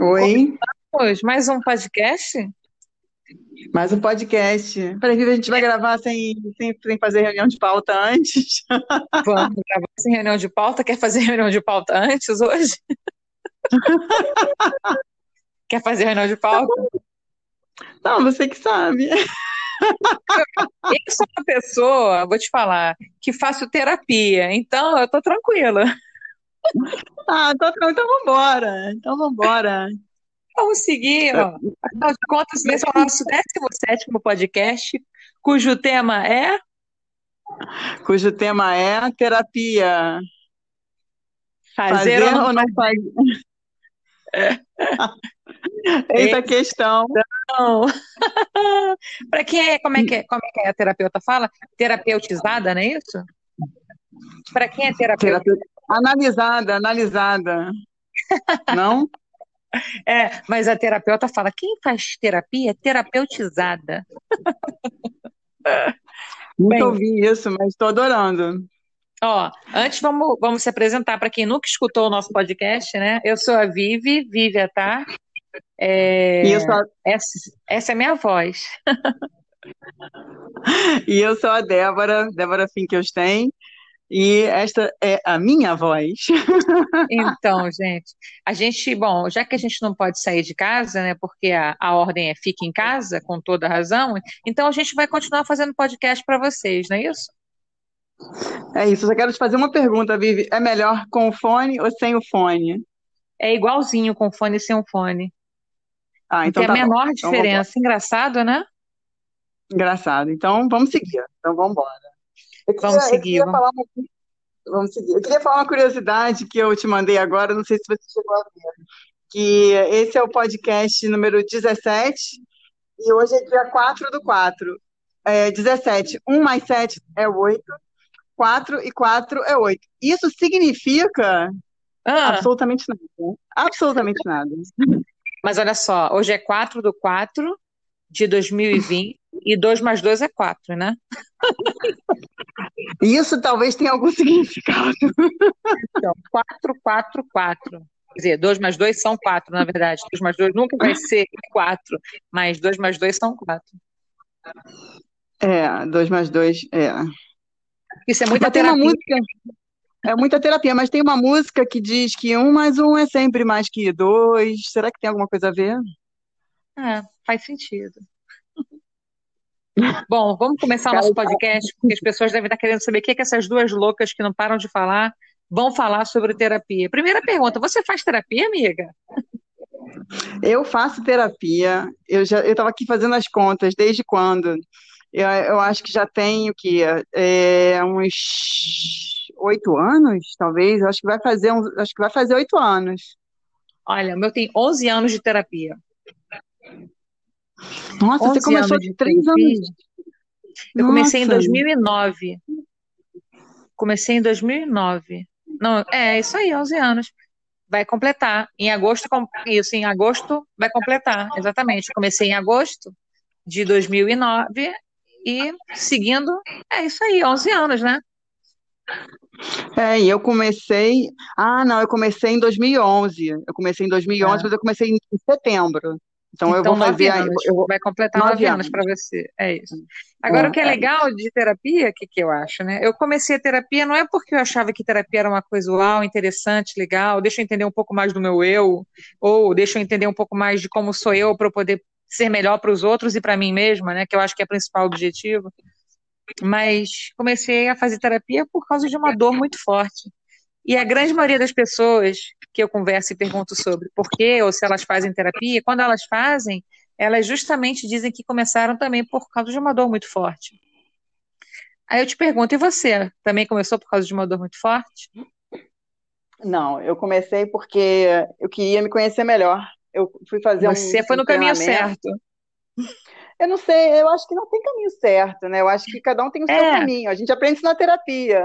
Oi, Começamos mais um podcast? mais um podcast. Peraí, a gente vai gravar sem, sem, sem fazer reunião de pauta antes. Vamos gravar sem reunião de pauta. Quer fazer reunião de pauta antes hoje? Quer fazer reunião de pauta? Não, você que sabe. Eu sou uma pessoa, vou te falar, que faço terapia, então eu tô tranquila. Ah, então, então vambora. Então vambora. Vamos seguir, ó. Afinal de contas, esse é o nosso 17º podcast, cujo tema é Cujo tema é terapia. fazer ou ou não não fazer? Eita questão. Não. Para quem é, como é que é, como é que é a terapeuta fala? Terapeutizada, não é isso? Para quem é terapeuta? Terapia. Analisada, analisada. Não? É, mas a terapeuta fala, quem faz terapia é terapeutizada. Nunca ouvi isso, mas estou adorando. ó, antes vamos, vamos se apresentar para quem nunca escutou o nosso podcast, né? Eu sou a Vivi, Vívia, tá? E eu É, sou a, essa, essa é minha voz. e eu sou a Débora, Débora Finkelstein, e esta é a minha voz. Então, gente, a gente, bom, já que a gente não pode sair de casa, né, porque a, a ordem é fique em casa, com toda razão, então a gente vai continuar fazendo podcast para vocês, não é isso? É isso, eu só quero te fazer uma pergunta, Vivi. É melhor com o fone ou sem o fone? É igualzinho com fone e sem fone. Ah, então a tá bom. menor Então vamos embora. diferença. Engraçado, né? Engraçado. Então vamos seguir. Então vamos embora. Eu Vamos queria, seguir. queria Vamos... falar uma, vamos seguir. Eu queria falar uma curiosidade que eu te mandei agora, não sei se você chegou a ver, que esse é o podcast número 17 e hoje é dia 4 do 4. É 17. 1 mais 7 é 8. 4 e 4 é 8. Isso significa Ah, absolutamente nada. né? Absolutamente nada. mas olha só, hoje é 4 do 4 de 2020 e 2 mais 2 é 4, né? Isso talvez tenha algum significado. Então, 4, 4, 4. Quer dizer, 2 mais 2 são 4, na verdade. 2 mais 2 nunca vai ser 4, mas 2 mais 2 são 4. É, 2 mais 2, é. Isso é muita Mas terapia. música, é muita terapia, mas tem uma música que diz que um mais um é sempre mais que dois. Será que tem alguma coisa a ver? É, faz sentido. Bom, vamos começar o nosso podcast, porque as pessoas devem estar querendo saber o que é que essas duas loucas que não param de falar vão falar sobre terapia. Primeira pergunta, você faz terapia, amiga? eu faço terapia, eu já eu estava aqui fazendo as contas, desde quando? Eu, eu acho que já tenho que é, uns oito anos, talvez. Eu acho que vai fazer acho que vai fazer oito anos. Olha, o meu tem 11 anos de terapia. Nossa, você 11 começou de três anos. Eu comecei em Nossa, 2009. Comecei em 2009. Não, é isso aí, 11 anos. Vai completar. Em agosto, com- isso, em agosto vai completar, exatamente. Comecei em agosto de 2009 e seguindo, é isso aí, 11 anos, né? é, e eu comecei. Ah, não, eu comecei em 2011. Eu comecei em 2011, É. mas eu comecei em setembro. Então eu Então, vou nove fazer. aí- anos. Eu vou, Vai completar nove nove anos anos. para você. É isso. Agora, o que é É, é. legal de terapia, o que, que eu acho, né? Eu comecei a terapia não é porque eu achava que terapia era uma coisa uau, interessante, legal, deixa eu entender um pouco mais do meu eu, ou deixa eu entender um pouco mais de como sou eu para eu poder ser melhor para os outros e para mim mesma, né? Que eu acho que é o principal objetivo. Mas comecei a fazer terapia por causa de uma dor muito forte. E a grande maioria das pessoas que eu converso e pergunto sobre por quê ou se elas fazem terapia, quando elas fazem, elas justamente dizem que começaram também por causa de uma dor muito forte. Aí eu te pergunto, e você? Também começou por causa de uma dor muito forte? Não, eu comecei porque eu queria me conhecer melhor. Eu fui fazer um, Você foi no caminho certo. Eu não sei, eu acho que não tem caminho certo, né? Eu acho que cada um tem o seu É, caminho. A gente aprende isso na terapia.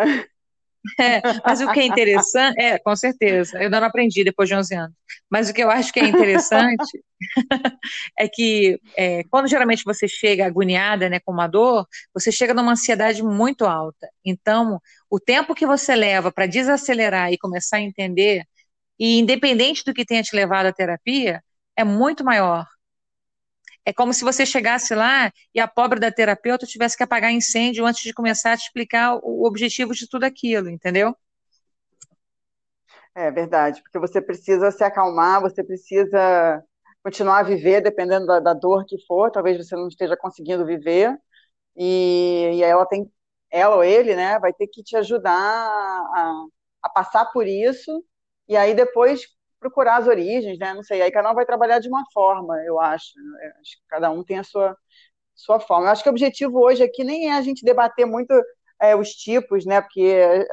É, mas o que é interessante, é, com certeza, eu não aprendi depois de 11 anos, mas o que eu acho que é interessante é que é, quando geralmente você chega agoniada, né, com uma dor, você chega numa ansiedade muito alta. Então, o tempo que você leva para desacelerar e começar a entender e independente do que tenha te levado à terapia, é muito maior. É como se você chegasse lá e a pobre da terapeuta tivesse que apagar incêndio antes de começar a te explicar o objetivo de tudo aquilo, entendeu? É verdade, porque você precisa se acalmar, você precisa continuar a viver, dependendo da, da dor que for, talvez você não esteja conseguindo viver, e, e ela tem, ela ou ele, né, vai ter que te ajudar a, a passar por isso, e aí depois procurar as origens, né, não sei, aí cada um vai trabalhar de uma forma, eu acho, né? acho que cada um tem a sua, sua forma. Eu acho que o objetivo hoje aqui nem é a gente debater muito é, os tipos, né, porque...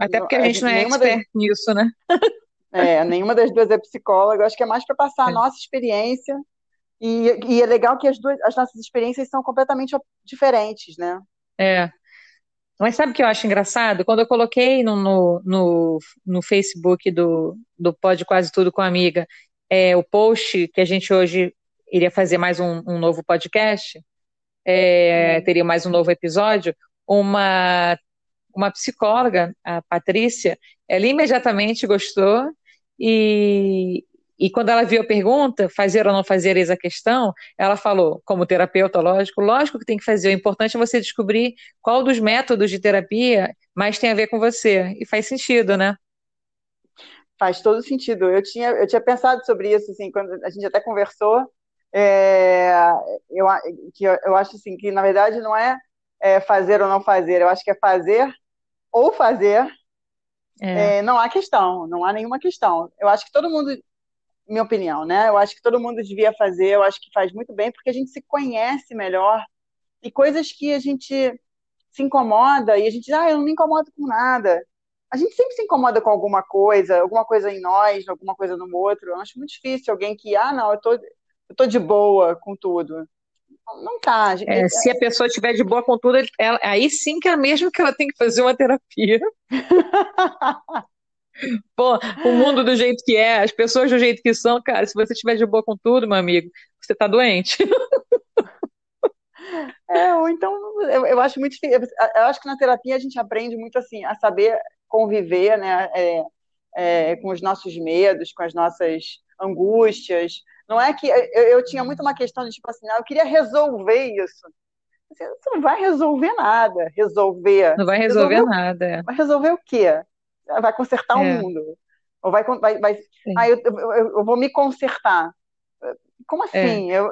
Até porque a gente, a gente não é expert das... nisso, né? É, nenhuma das duas é psicóloga, acho que é mais para passar a é. nossa experiência. E, e, é legal que as, duas, as nossas experiências são completamente diferentes, né? É. Mas sabe o que eu acho engraçado? Quando eu coloquei no, no, no, no Facebook do, do Pode Quase Tudo com a Amiga é, o post que a gente hoje iria fazer mais um, um novo podcast, é, uhum. teria mais um novo episódio, uma, uma psicóloga, a Patrícia, ela imediatamente gostou e, e quando ela viu a pergunta, fazer ou não fazer eis a questão, ela falou, como terapeuta, lógico, lógico que tem que fazer. O importante é você descobrir qual dos métodos de terapia mais tem a ver com você. E faz sentido, né? Faz todo sentido. Eu tinha, eu tinha pensado sobre isso, assim, quando a gente até conversou. É, eu, que eu, eu, acho assim que na verdade não é, é fazer ou não fazer, eu acho que é fazer ou fazer é. É, não há questão, não há nenhuma questão. Eu acho que todo mundo, minha opinião, né? Eu acho que todo mundo devia fazer, eu acho que faz muito bem, porque a gente se conhece melhor e coisas que a gente se incomoda e a gente diz, ah, eu não me incomodo com nada. A gente sempre se incomoda com alguma coisa, alguma coisa em nós, alguma coisa no outro. Eu acho muito difícil alguém que, ah, não, eu tô, eu tô de boa com tudo. Não tá. Gente... É, se a pessoa estiver de boa com tudo, ela, aí sim que é mesmo que ela tem que fazer uma terapia. Pô, o mundo do jeito que é, as pessoas do jeito que são, cara, se você estiver de boa com tudo, meu amigo, você tá doente. É, ou então, eu, eu acho muito difícil. Eu acho que na terapia a gente aprende muito assim, a saber conviver, né, é, é, com os nossos medos, com as nossas angústias, não é que eu, eu tinha muito uma questão de tipo assim, não, eu queria resolver isso. Você não vai resolver nada. Resolver. Não vai resolver, resolver nada. É. Vai resolver o quê? Vai consertar é. o mundo. Ou vai. vai, vai ah, eu, eu, eu, vou me consertar. Como é. assim? É. Eu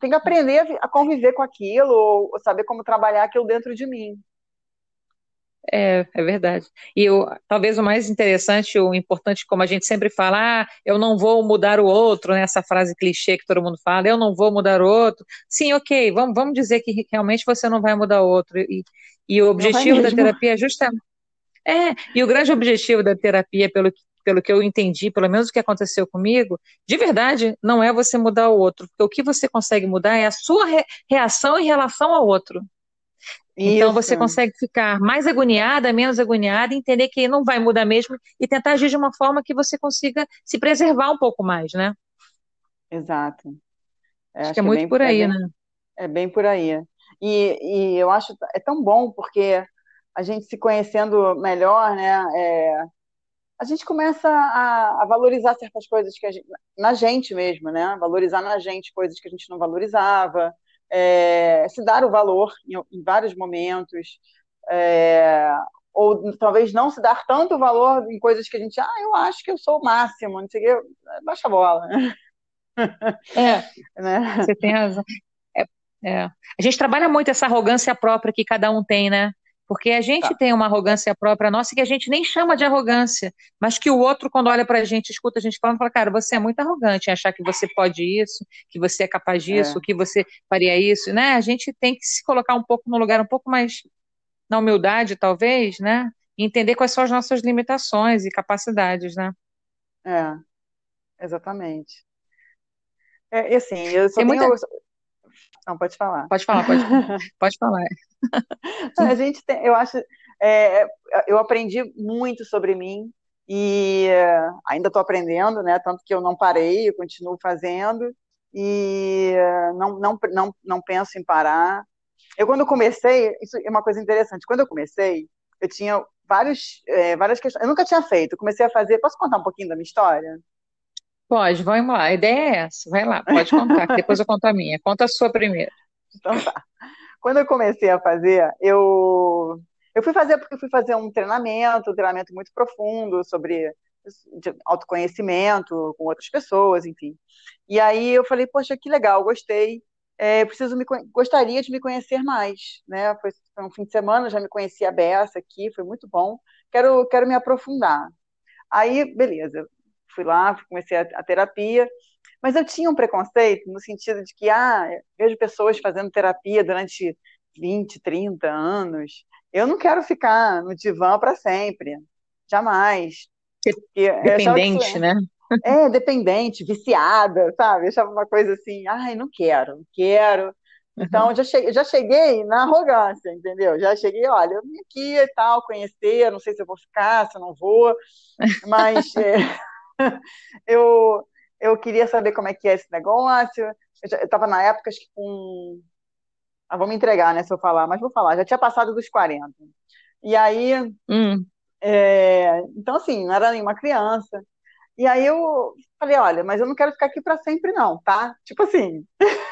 tenho que aprender a conviver com aquilo, ou saber como trabalhar aquilo dentro de mim. É, é verdade. E o, talvez o mais interessante, o importante, como a gente sempre fala, ah, eu não vou mudar o outro, né, essa frase clichê que todo mundo fala, eu não vou mudar o outro. Sim, ok, vamos, vamos dizer que realmente você não vai mudar o outro. E, e o objetivo da terapia é justamente. É, e o grande objetivo da terapia, pelo, pelo que eu entendi, pelo menos o que aconteceu comigo, de verdade, não é você mudar o outro, porque o que você consegue mudar é a sua re, reação em relação ao outro. Então Isso. você consegue ficar mais agoniada, menos agoniada, entender que não vai mudar mesmo e tentar agir de uma forma que você consiga se preservar um pouco mais, né? Exato. É, acho, acho, que é, é muito bem, por aí, é bem, né? É bem por aí. E, e eu acho é tão bom porque a gente se conhecendo melhor, né? É, a gente começa a, a, valorizar certas coisas que gente, na gente mesmo, né? Valorizar na gente coisas que a gente não valorizava é, se dar o valor em, em vários momentos, é, ou talvez não se dar tanto valor em coisas que a gente, ah, eu acho que eu sou o máximo, não sei o quê, baixa a bola. É, né? você tem razão. É, é. A gente trabalha muito essa arrogância própria que cada um tem, né? Porque a gente tá. tem uma arrogância própria nossa que a gente nem chama de arrogância, mas que o outro, quando olha pra gente, escuta a gente falando, fala, cara, você é muito arrogante em achar que você pode isso, que você é capaz disso, é. que você faria isso, né? A gente tem que se colocar um pouco no lugar um pouco mais na humildade, talvez, né? E entender quais são as nossas limitações e capacidades, né? É, exatamente. É, e assim, eu só tem tenho... Muita... Não, pode falar. Pode falar, pode, pode falar. A gente tem, eu acho, é, eu aprendi muito sobre mim e é, ainda estou aprendendo, né? Tanto que eu não parei, eu continuo fazendo e não, não, não, não penso em parar. Eu quando comecei, isso é uma coisa interessante. Quando eu comecei, eu tinha vários, é, várias questões. Eu nunca tinha feito, comecei a fazer. Posso contar um pouquinho da minha história? Pode, vamos lá. A ideia é essa. Vai lá, pode contar, depois eu conto a minha. Conta a sua primeiro. Então tá. Quando eu comecei a fazer, eu, eu fui fazer porque fui fazer um treinamento, um treinamento muito profundo sobre autoconhecimento com outras pessoas, enfim. E aí eu falei, poxa, que legal, gostei. É, preciso me, gostaria de me conhecer mais, né? Foi, um fim de semana, já me conheci a Bessa aqui, foi muito bom. Quero, quero me aprofundar. Aí, beleza, fui lá, comecei a, a terapia, mas eu tinha um preconceito no sentido de que, ah, vejo pessoas fazendo terapia durante 20, 30 anos. Eu não quero ficar no divã para sempre. Jamais. Dependente, né? É, dependente, viciada, sabe? Eu achava uma coisa assim, ai, não quero, não quero. Então, uhum. já, cheguei, já cheguei na arrogância, entendeu? Já cheguei, olha, eu vim aqui e tal, conhecer, não sei se eu vou ficar, se eu não vou, mas é, eu, eu queria saber como é que é esse negócio. Eu estava na época, acho que com. Ah, vou me entregar, né, se eu falar, mas vou falar, já tinha passado dos 40. E aí. Hum. É, então, assim, não era nenhuma criança. E aí eu falei, olha, mas eu não quero ficar aqui para sempre, não, tá? Tipo assim.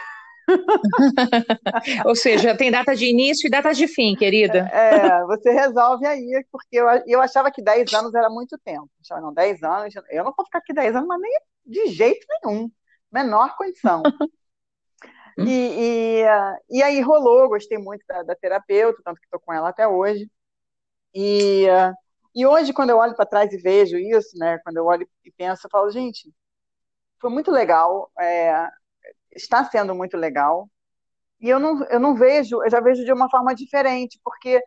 Ou seja, tem data de início e data de fim, querida. É, você resolve aí, porque eu, eu achava que 10 anos era muito tempo. Eu achava, não, 10 anos, eu não vou ficar aqui 10 anos, mas nem de jeito nenhum. Menor condição. e, e, e, aí rolou, gostei muito da, da terapeuta, tanto que estou com ela até hoje. E, e hoje, quando eu olho para trás e vejo isso, né, quando eu olho e penso, eu falo, gente, foi muito legal. É, está sendo muito legal. E eu não, eu não vejo, eu já vejo de uma forma diferente, porque,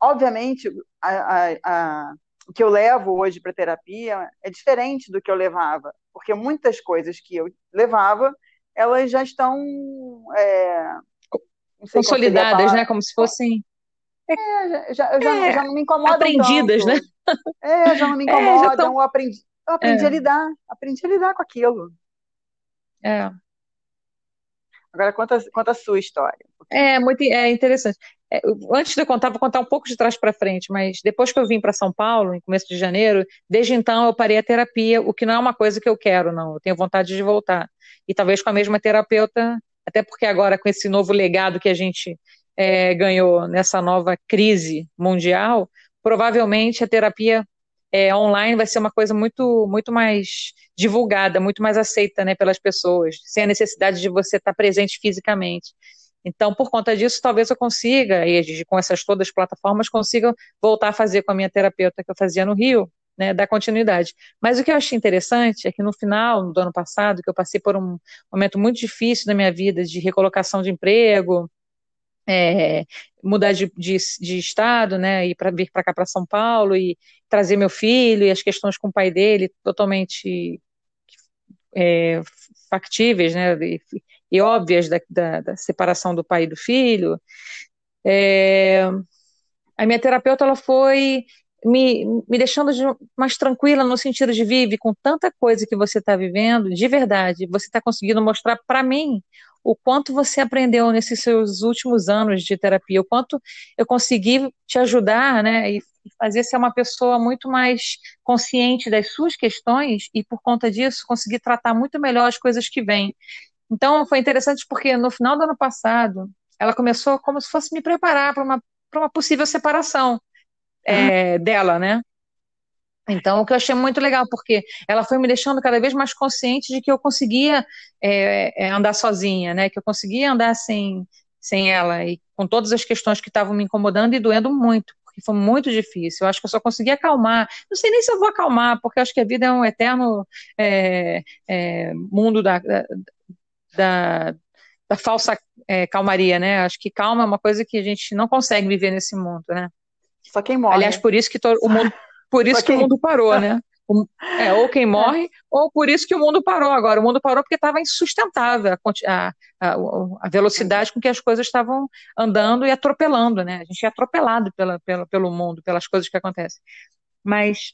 obviamente, a, a, a, o que eu levo hoje para terapia é diferente do que eu levava, porque muitas coisas que eu levava, elas já estão. É, Consolidadas, né? Como se fossem. É, já, já, é, já não me incomodam Aprendidas, tanto. né? É, já não me incomodam. É, tão... Eu aprendi, eu aprendi a é. lidar, aprendi a lidar com aquilo. É. Agora, conta, conta a sua história. É, muito é interessante. É, antes de eu contar, vou contar um pouco de trás para frente, mas depois que eu vim para São Paulo, em começo de janeiro, desde então eu parei a terapia, o que não é uma coisa que eu quero, não. Eu tenho vontade de voltar. E talvez com a mesma terapeuta, até porque agora com esse novo legado que a gente é, ganhou nessa nova crise mundial, provavelmente a terapia é, online vai ser uma coisa muito, muito mais divulgada, muito mais aceita né, pelas pessoas, sem a necessidade de você estar presente fisicamente. Então, por conta disso, talvez eu consiga, e com essas todas as plataformas, consiga voltar a fazer com a minha terapeuta que eu fazia no Rio, né, dar continuidade. Mas o que eu achei interessante é que no final do ano passado, que eu passei por um momento muito difícil na minha vida de recolocação de emprego, é, mudar de, de, de, estado, né, e para vir para cá para São Paulo e trazer meu filho e as questões com o pai dele totalmente é, factíveis, né, e, e óbvias da, da, da, separação do pai e do filho. É, a minha terapeuta ela foi me, me deixando de, mais tranquila no sentido de vive com tanta coisa que você está vivendo, de verdade, você está conseguindo mostrar para mim o quanto você aprendeu nesses seus últimos anos de terapia, o quanto eu consegui te ajudar, né, e fazer ser uma pessoa muito mais consciente das suas questões e por conta disso conseguir tratar muito melhor as coisas que vêm. Então foi interessante porque no final do ano passado ela começou como se fosse me preparar para uma, para uma possível separação é, dela, né? Então, o que eu achei muito legal, porque ela foi me deixando cada vez mais consciente de que eu conseguia é, é, andar sozinha, né? Que eu conseguia andar sem, sem ela, e com todas as questões que estavam me incomodando e doendo muito, porque foi muito difícil. Eu acho que eu só consegui acalmar. Não sei nem se eu vou acalmar, porque eu acho que a vida é um eterno é, é mundo da, da, da falsa é, calmaria, né? Acho que calma é uma coisa que a gente não consegue viver nesse mundo, né? Só quem morre. Aliás, por isso que todo, o mundo por isso que o mundo parou, né? É, ou quem é. morre, é. ou por isso que o mundo parou agora. O mundo parou porque estava insustentável a, a, a, velocidade com que as coisas estavam andando e atropelando, né? A gente é atropelado pela, pela, pelo mundo, pelas coisas que acontecem. Mas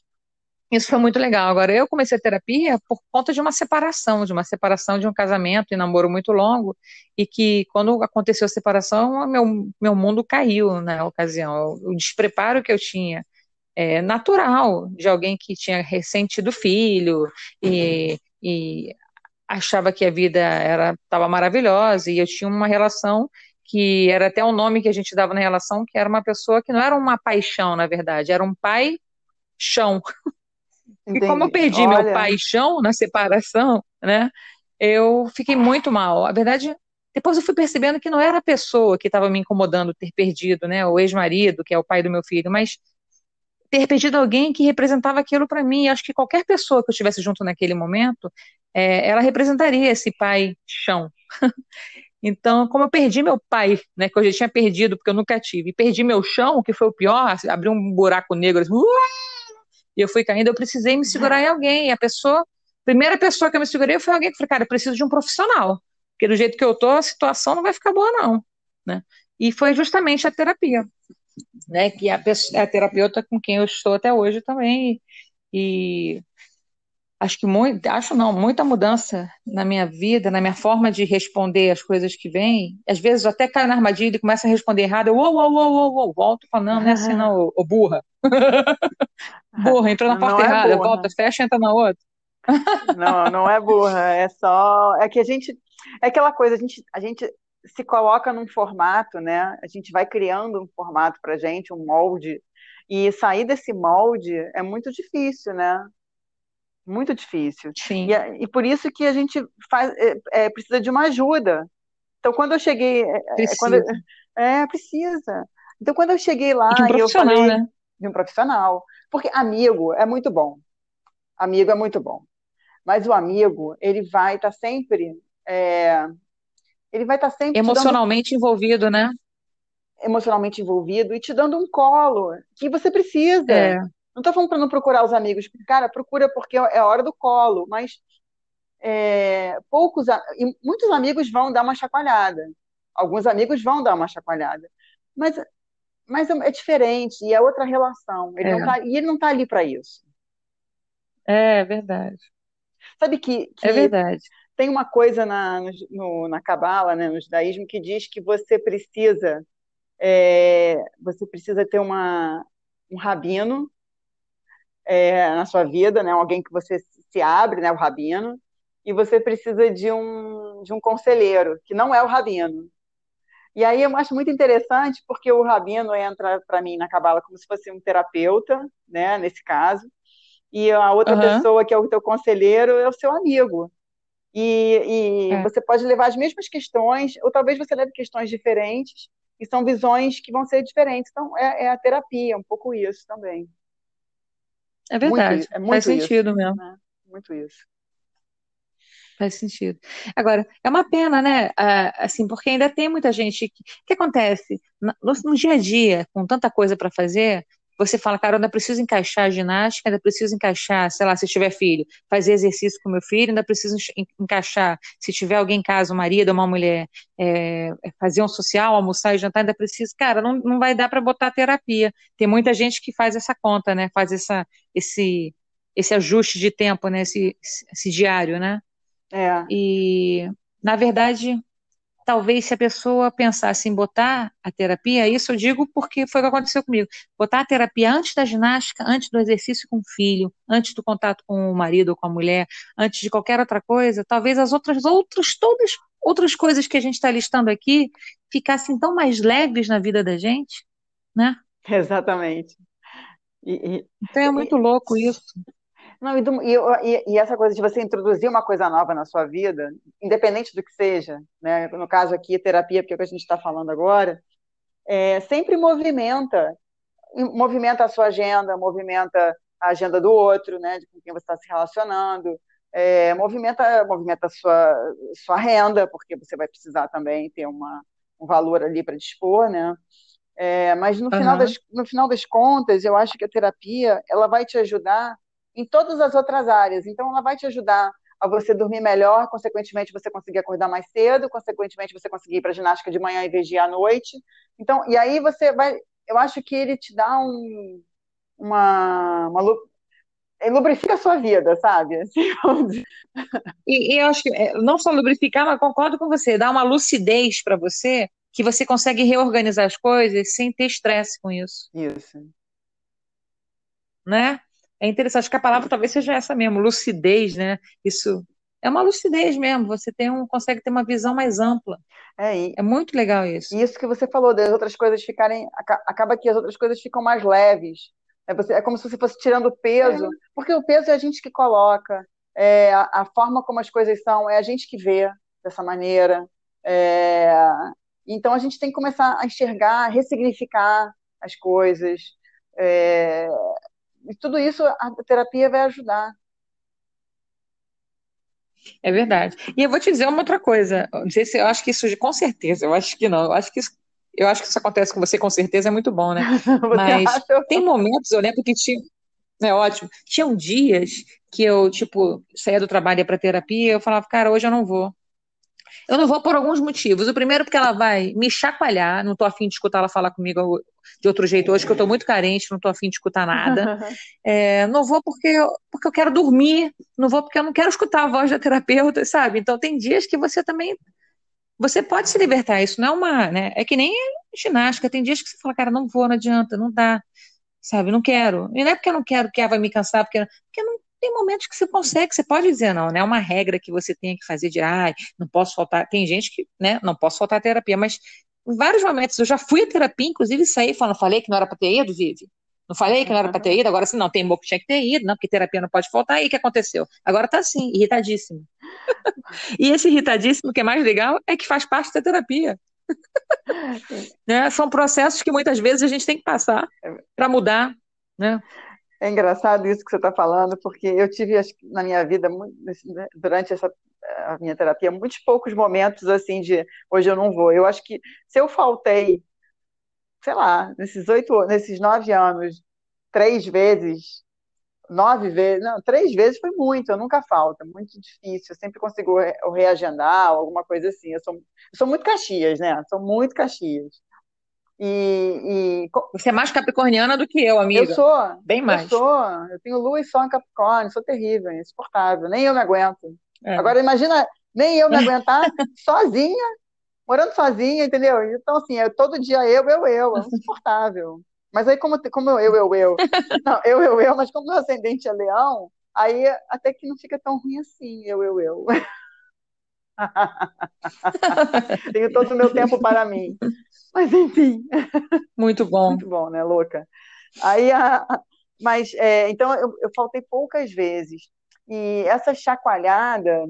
isso foi muito legal. Agora, eu comecei a terapia por conta de uma separação, de uma separação de um casamento e namoro muito longo, e que quando aconteceu a separação, meu, meu mundo caiu na ocasião. O despreparo que eu tinha é, natural de alguém que tinha ressentido filho e, e achava que a vida era estava maravilhosa e eu tinha uma relação que era até um nome que a gente dava na relação, que era uma pessoa que não era uma paixão, na verdade, era um pai chão. E como eu perdi Olha... meu paixão na separação, né? Eu fiquei muito mal. A verdade, depois eu fui percebendo que não era a pessoa que estava me incomodando ter perdido, né? O ex-marido, que é o pai do meu filho, mas ter perdido alguém que representava aquilo para mim. Acho que qualquer pessoa que eu estivesse junto naquele momento, é, ela representaria esse pai chão. então, como eu perdi meu pai, né, que eu já tinha perdido porque eu nunca tive, e perdi meu chão, que foi o pior, abriu um buraco negro, assim, e eu fui caindo, eu precisei me segurar em alguém. E a pessoa, a primeira pessoa que eu me segurei foi alguém que falou, cara, eu preciso de um profissional, porque do jeito que eu tô, a situação não vai ficar boa não, né? E foi justamente a terapia né, que a, pessoa, a terapeuta com quem eu estou até hoje também, e, acho que muito, acho não, muita mudança na minha vida, na minha forma de responder as coisas que vêm. Às vezes eu até caio na armadilha e começo a responder errado, eu, uou, uou, uou, uou, volto falando, não, não é assim não, ô, burra. burra, entrou na porta é errada, burra. volta, fecha, entra na outra. não, não é burra, é só, é que a gente, é aquela coisa, a gente, a gente se coloca num formato, né? A gente vai criando um formato para gente, um molde, e sair desse molde é muito difícil, né? Muito difícil. Sim. E, e por isso que a gente faz, é, é, precisa de uma ajuda. Então, quando eu cheguei. É, é, precisa. Quando, é, precisa. Então, quando eu cheguei lá. de um profissional, eu falei, né? De um profissional. Porque amigo é muito bom. Amigo é muito bom. Mas o amigo, ele vai estar tá sempre é, ele vai estar sempre emocionalmente dando... envolvido, né? Emocionalmente envolvido e te dando um colo que você precisa. É. Não estou falando para não procurar os amigos, cara, procura porque é hora do colo, mas é, poucos, muitos amigos vão dar uma chacoalhada. Alguns amigos vão dar uma chacoalhada, mas, mas é diferente e é outra relação. Ele é. tá, e ele não está ali para isso. É verdade. Sabe que, que é verdade tem uma coisa na, no, na Cabala, né, no judaísmo, que diz que você precisa é, você precisa ter uma, um rabino é, na sua vida, né, alguém que você se abre, né, o rabino, e você precisa de um, de um conselheiro, que não é o rabino. E aí eu acho muito interessante, porque o rabino entra para mim na Cabala como se fosse um terapeuta, né, nesse caso, e a outra uhum. pessoa que é o teu conselheiro é o seu amigo. E, e é. você pode levar as mesmas questões, ou talvez você leve questões diferentes, e são visões que vão ser diferentes. Então, é, é a terapia, é um pouco isso também. É verdade, muito, é muito faz isso, sentido mesmo. Né? Muito isso. Faz sentido. Agora, é uma pena, né? assim, porque ainda tem muita gente que. O que acontece? No, no dia a dia, com tanta coisa para fazer, você fala, cara, ainda preciso encaixar a ginástica, ainda preciso encaixar, sei lá, se tiver filho, fazer exercício com meu filho, ainda preciso encaixar, se tiver alguém em casa, um marido, uma mulher, é, é, fazer um social, almoçar e jantar, ainda preciso, cara, não, não vai dar para botar terapia. Tem muita gente que faz essa conta, né? Faz essa, esse, esse ajuste de tempo, né? Esse, esse diário, né? É. E, na verdade, talvez se a pessoa pensasse em botar a terapia, isso eu digo porque foi o que aconteceu comigo, botar a terapia antes da ginástica, antes do exercício com o filho, antes do contato com o marido ou com a mulher, antes de qualquer outra coisa, talvez as outras, outras, todas outras coisas que a gente está listando aqui ficassem tão mais leves na vida da gente, né? Exatamente. E, e, então é muito e, louco isso. Não, e, e, e, essa coisa de você introduzir uma coisa nova na sua vida, independente do que seja, né? no caso aqui, terapia, porque é o que a gente está falando agora, é, sempre movimenta, movimenta a sua agenda, movimenta a agenda do outro, né? de com quem você está se relacionando, é, movimenta, movimenta a sua, sua renda, porque você vai precisar também ter uma, um valor ali para dispor, né? É, mas no, uhum. final das, no final das contas, eu acho que a terapia ela vai te ajudar em todas as outras áreas. Então, ela vai te ajudar a você dormir melhor, consequentemente, você conseguir acordar mais cedo, consequentemente, você conseguir ir para ginástica de manhã em vez de ir à noite. Então, e aí você vai. Eu acho que ele te dá um, uma, uma ele lubrifica a sua vida, sabe? Assim, e, e, eu acho que é, não só lubrificar, mas concordo com você, dá uma lucidez para você que você consegue reorganizar as coisas sem ter estresse com isso. Isso. né? É interessante que a palavra talvez seja essa mesmo, lucidez, né? Isso é uma lucidez mesmo, você tem um, consegue ter uma visão mais ampla. É, e, é muito legal isso. Isso que você falou, das outras coisas ficarem. Acaba que as outras coisas ficam mais leves. É, você, é como se você fosse tirando peso, é. porque o peso é a gente que coloca, é, a, a, forma como as coisas são, é a gente que vê dessa maneira. É, então a gente tem que começar a enxergar, a ressignificar as coisas. É, e tudo isso a terapia vai ajudar. É verdade. E eu vou te dizer uma outra coisa. Não sei se eu acho que isso, com certeza, eu acho que não. Eu acho que isso, eu acho que isso acontece com você, com certeza, é muito bom, né? Mas acha? tem momentos, eu lembro que tinha. É ótimo. Tinham dias que eu, tipo, saía do trabalho e ia pra terapia, eu falava, cara, hoje eu não vou. Eu não vou por alguns motivos. O primeiro, porque ela vai me chacoalhar, não tô afim de escutar ela falar comigo de outro jeito hoje, que eu tô muito carente, não tô afim de escutar nada. É, não vou porque eu, porque eu quero dormir, não vou porque eu não quero escutar a voz da terapeuta, sabe? Então tem dias que você também. Você pode se libertar, isso não é uma. Né? É que nem ginástica, tem dias que você fala, cara, não vou, não adianta, não dá, sabe? Não quero. E não é porque eu não quero que ela vai me cansar, porque, porque não, tem momentos que você consegue, você pode dizer não, né? É uma regra que você tem que fazer de, ai, não posso faltar. Tem gente que, né, não posso faltar terapia, mas em vários momentos eu já fui à terapia, inclusive saí falando, falei que não era para ter ido, Vivi. Não falei que não era para ter ido, agora sim, não, tem boca que tinha que ter ido, não, porque terapia não pode faltar, e o que aconteceu? Agora tá assim, irritadíssimo. e esse irritadíssimo, que é mais legal, é que faz parte da terapia. né? São processos que muitas vezes a gente tem que passar para mudar, né? É engraçado isso que você está falando, porque eu tive na minha vida, durante essa a minha terapia, muitos poucos momentos assim de hoje eu não vou. Eu acho que se eu faltei, sei lá, nesses oito, nesses nove anos, três vezes, nove vezes, não, três vezes foi muito, eu nunca falto, é muito difícil, eu sempre consigo reagendar, alguma coisa assim. Eu sou, eu sou muito Caxias, né? Sou muito Caxias. E, e, Você é mais capricorniana do que eu, amiga. Eu sou. Bem mais. Eu sou. Eu tenho lua e sol em Capricórnio, sou terrível, insuportável. Nem eu me aguento. É. Agora, imagina, nem eu me aguentar sozinha, morando sozinha, entendeu? Então, assim, é todo dia eu, eu, eu. É insuportável. Mas aí, como, como eu, eu, eu. Não, eu, eu, eu, mas como meu ascendente é leão, aí até que não fica tão ruim assim, eu, eu, eu. Tenho todo o meu tempo para mim. Mas enfim. Muito bom. Muito bom, né, louca? Aí, a, mas, é, então, eu, eu, faltei poucas vezes. E essa chacoalhada,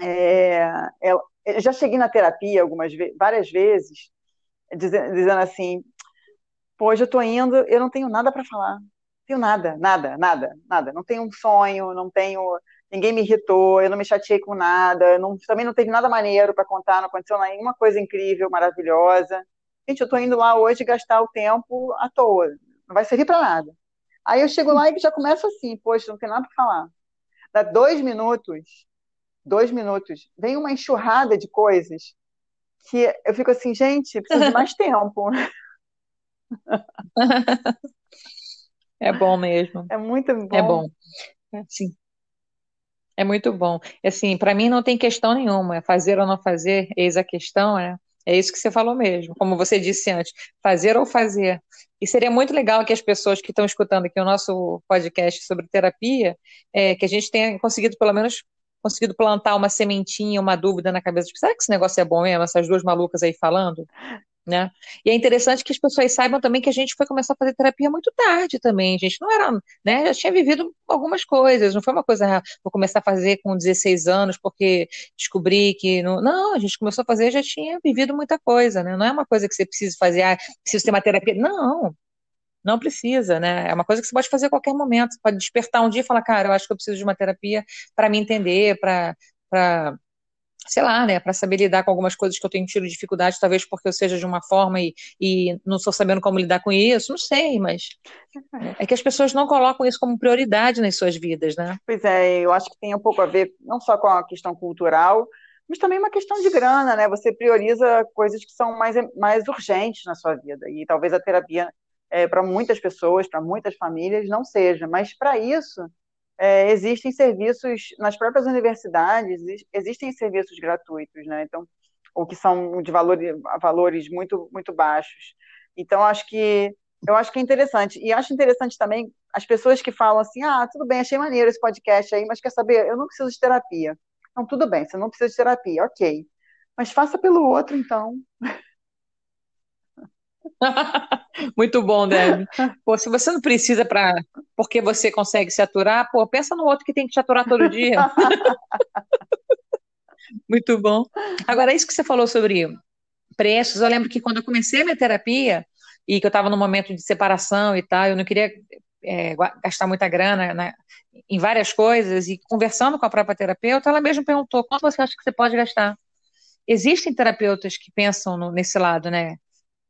é, eu, eu já cheguei na terapia algumas várias vezes, dizendo, dizendo assim: Pô, hoje eu estou indo, eu não tenho nada para falar. Tenho nada, nada, nada, nada. Não tenho um sonho, não tenho ninguém me irritou, eu não me chateei com nada, não, também não teve nada maneiro para contar, não aconteceu nenhuma coisa incrível, maravilhosa. Gente, eu estou indo lá hoje gastar o tempo à toa, não vai servir para nada. Aí eu chego lá e já começo assim, poxa, não tem nada para falar. Dá dois minutos, dois minutos, vem uma enxurrada de coisas que eu fico assim, gente, preciso de mais tempo. É bom mesmo. É muito bom. É bom. Sim. É muito bom. Assim, para mim não tem questão nenhuma. Fazer ou não fazer, eis a questão, né? É isso que você falou mesmo. Como você disse antes, fazer ou fazer. E seria muito legal que as pessoas que estão escutando aqui o nosso podcast sobre terapia, é, que a gente tenha conseguido, pelo menos, conseguido plantar uma sementinha, uma dúvida na cabeça de será que esse negócio é bom mesmo? Essas duas malucas aí falando? Né? E é interessante que as pessoas saibam também que a gente foi começar a fazer terapia muito tarde também. A gente não era, né? Já tinha vivido algumas coisas, não foi uma coisa, ah, vou começar a fazer com 16 anos porque descobri que. Não, não, a gente começou a fazer já tinha vivido muita coisa, né? Não é uma coisa que você precisa fazer, ah, preciso ter uma terapia. Não, não precisa, né? É uma coisa que você pode fazer a qualquer momento. Você pode despertar um dia e falar, cara, eu acho que eu preciso de uma terapia para me entender, para sei lá, né, para saber lidar com algumas coisas que eu tenho tido dificuldade, talvez porque eu seja de uma forma e, e não estou sabendo como lidar com isso, não sei, mas é que as pessoas não colocam isso como prioridade nas suas vidas, né? Pois é, eu acho que tem um pouco a ver não só com a questão cultural, mas também uma questão de grana, né? Você prioriza coisas que são mais, mais urgentes na sua vida e talvez a terapia é, para muitas pessoas, para muitas famílias não seja, mas para isso é, existem serviços nas próprias universidades, existem serviços gratuitos, né? Então, ou que são de valor, valores muito muito baixos. Então, acho que eu acho que é interessante e acho interessante também as pessoas que falam assim, ah, tudo bem, achei maneiro esse podcast aí, mas quer saber, eu não preciso de terapia. Não, tudo bem, você não precisa de terapia, ok. Mas faça pelo outro, então. Muito bom, Deb. Pô, se você não precisa para porque você consegue se aturar, pô, pensa no outro que tem que te aturar todo dia. Muito bom. Agora, isso que você falou sobre preços, eu lembro que quando eu comecei a minha terapia, e que eu estava no momento de separação e tal, eu não queria é, gastar muita grana né, em várias coisas, e conversando com a própria terapeuta, ela mesma perguntou, quanto você acha que você pode gastar? Existem terapeutas que pensam no, nesse lado, né?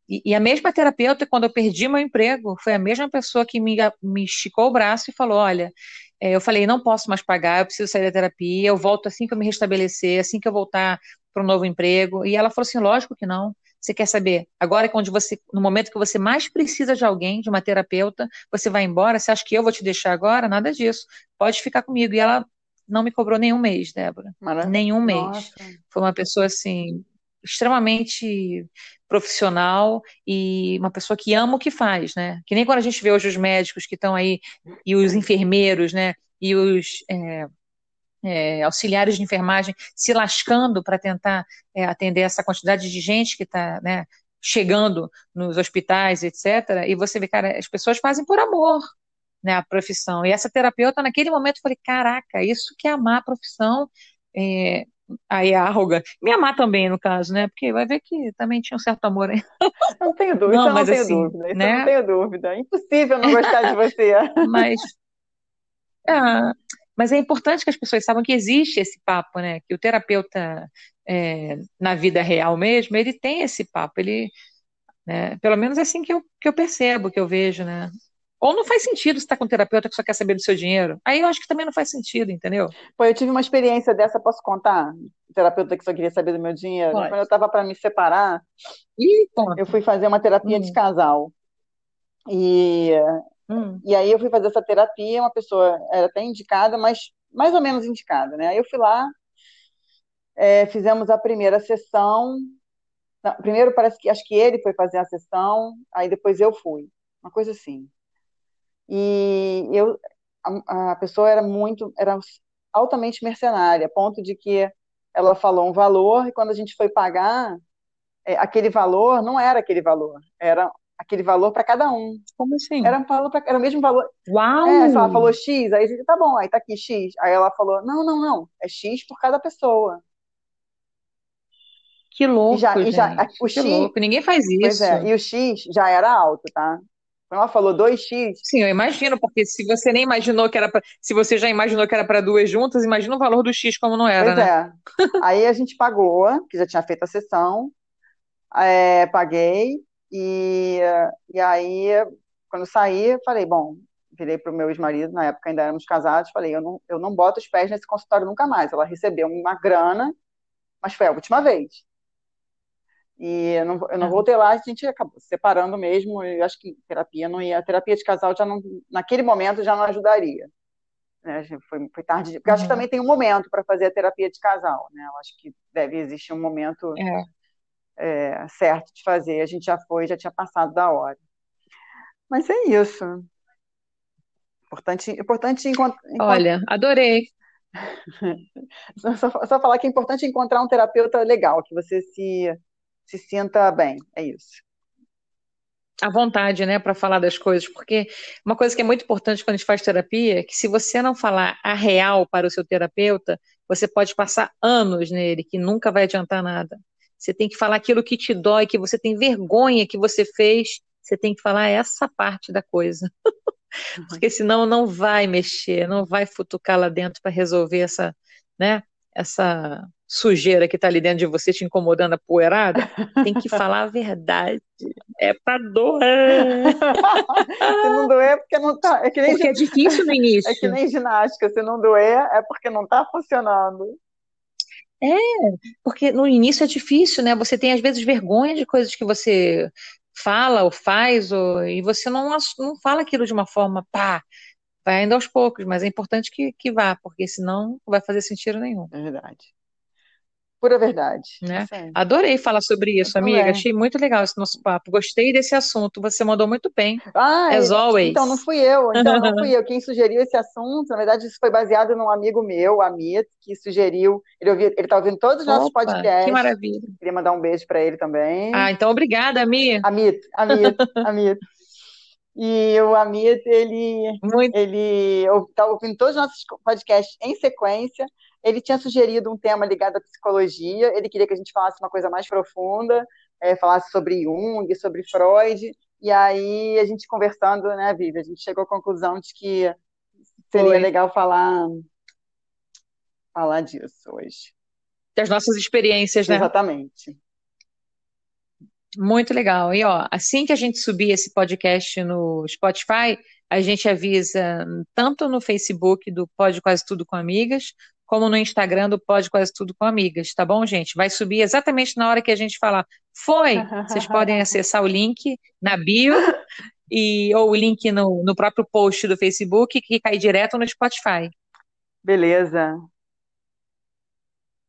E, e, a mesma terapeuta, quando eu perdi meu emprego, foi a mesma pessoa que me, me esticou o braço e falou: Olha, é, eu falei, não posso mais pagar, eu preciso sair da terapia, eu volto assim que eu me restabelecer, assim que eu voltar para um novo emprego. E ela falou assim: lógico que não. Você quer saber? Agora é quando você, no momento que você mais precisa de alguém, de uma terapeuta, você vai embora. Você acha que eu vou te deixar agora? Nada disso. Pode ficar comigo. E ela não me cobrou nenhum mês, Débora. Maravilha. Nenhum mês. Nossa. Foi uma pessoa assim extremamente profissional e uma pessoa que ama o que faz, né? Que nem quando a gente vê hoje os médicos que estão aí e os enfermeiros, né? E os é, é, auxiliares de enfermagem se lascando para tentar é, atender essa quantidade de gente que está né, chegando nos hospitais, etc. E você vê, cara, as pessoas fazem por amor né, a profissão. E essa terapeuta, naquele momento, eu falei: caraca, isso que é amar a profissão. É, aí a arroga, me amar também, no caso, né? Porque vai ver que também tinha um certo amor aí. Não tenho dúvida, não, não tenho assim, dúvida. Né? não tenho dúvida. É impossível não gostar de você. Mas. Ah, mas é importante que as pessoas saibam que existe esse papo, né? Que o terapeuta, é, na vida real mesmo, ele tem esse papo. Ele, né? Pelo menos é assim que eu, que eu percebo, que eu vejo, né? Ou não faz sentido você estar com um terapeuta que só quer saber do seu dinheiro. Aí eu acho que também não faz sentido, entendeu? Pô, eu tive uma experiência dessa, posso contar? terapeuta que só queria saber do meu dinheiro. Pode. Quando eu estava para me separar, Ih, eu fui fazer uma terapia hum. de casal. E Hum. E aí eu fui fazer essa terapia, uma pessoa era até indicada, mas mais ou menos indicada, né? Aí eu fui lá, é, fizemos a primeira sessão. Não, primeiro parece que acho que ele foi fazer a sessão, aí depois eu fui, uma coisa assim. E eu, a, a pessoa era muito, era altamente mercenária, a ponto de que ela falou um valor e quando a gente foi pagar, é, aquele valor não era aquele valor, era aquele valor para cada um. Como assim? Era, um valor pra, era o mesmo valor. Uau! É, ela falou X, aí a gente, tá bom, aí tá aqui X. Aí ela falou, não, não, não, é X por cada pessoa. Que louco, e já, e já, o que X, louco, ninguém faz isso. Pois é, e o X já era alto, tá? Ela falou 2x. Sim, eu imagino, porque se você nem imaginou que era pra, se você já imaginou que era para duas juntas, imagina o valor do X como não era, pois né? é. Aí a gente pagou, que já tinha feito a sessão, é, paguei, e, e aí, quando saí, falei, bom, virei para o meu ex-marido, na época ainda éramos casados, falei, eu não, eu não boto os pés nesse consultório nunca mais. Ela recebeu uma grana, mas foi a última vez. E eu não, eu não voltei lá, a gente acabou se separando mesmo, eu acho que terapia não ia, terapia de casal já não, naquele momento já não ajudaria. Né? Foi, foi tarde, porque uhum. acho que uhum. também tem um momento para fazer a terapia de casal, né? Eu acho que deve existir um momento é é, certo de fazer. A gente já foi, já tinha passado da hora. Mas é isso. Importante, importante encontrar. Olha, adorei. só, só, falar que é importante encontrar um terapeuta legal, que você se, se sinta bem. É isso. À vontade, né, para falar das coisas, porque uma coisa que é muito importante quando a gente faz terapia é que se você não falar a real para o seu terapeuta, você pode passar anos nele, que nunca vai adiantar nada. Você tem que falar aquilo que te dói, que você tem vergonha que você fez. Você tem que falar essa parte da coisa. Porque senão não vai mexer, não vai futucar lá dentro para resolver essa, né, essa sujeira que está ali dentro de você te incomodando a poeirada. Tem que falar a verdade. É para doer. se não doer é porque não tá. É que nem porque é difícil no início. É que nem ginástica. Se não doer é porque não está funcionando. É, porque no início é difícil, né? Você tem às vezes vergonha de coisas que você fala ou faz, ou, e você não, não fala aquilo de uma forma, pá, vai ainda aos poucos, mas é importante que, que vá, porque senão não vai fazer sentido nenhum. É verdade. Pura verdade. Né? Sim. Adorei falar sobre isso, Eu amiga. também. Achei muito legal esse nosso papo. Gostei desse assunto. Você mandou muito bem, Ah, as e- always. então não fui eu, então não fui eu quem sugeriu esse assunto. Na verdade, isso foi baseado num amigo meu, Amit, que sugeriu. Ele ouvia, ele tá ouvindo todos os nossos Opa, que podcasts. maravilha. Queria mandar um beijo para ele também. Ah, então obrigada, Mi. Amit, Amit, Amit. E o Amit, ele Muito. ele está ouvindo todos os nossos podcasts em sequência. Ele tinha sugerido um tema ligado à psicologia. Ele queria que a gente falasse uma coisa mais profunda, é, falasse sobre Jung, sobre Freud. E aí, a gente conversando, né, Vivi, a gente chegou à conclusão de que seria Foi. legal falar, falar disso hoje. Das nossas experiências, né? Exatamente. Muito legal. E ó, assim que a gente subir esse podcast no Spotify, a gente avisa tanto no Facebook do Pode Quase Tudo com Amigas, como no Instagram do Pode Quase Tudo com Amigas, tá bom, gente? Vai subir exatamente na hora que a gente falar. Foi! Vocês podem acessar o link na bio e ou o link no, no próprio post do Facebook que cai direto no Spotify. Beleza.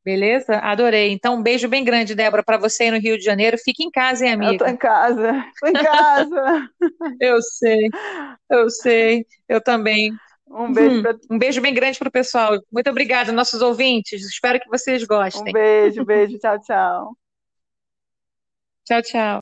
Beleza? Adorei. Então, um beijo bem grande, Débora, para você aí no Rio de Janeiro. Fique em casa, hein, Eu tô amiga? em casa. Tô em casa. Eu sei, eu sei, eu também. Um beijo Hum, para Um beijo bem grande para o pessoal. Muito obrigada, nossos ouvintes. Espero que vocês um gostem. beijo, beijo. Tchau, tchau. Tchau, tchau.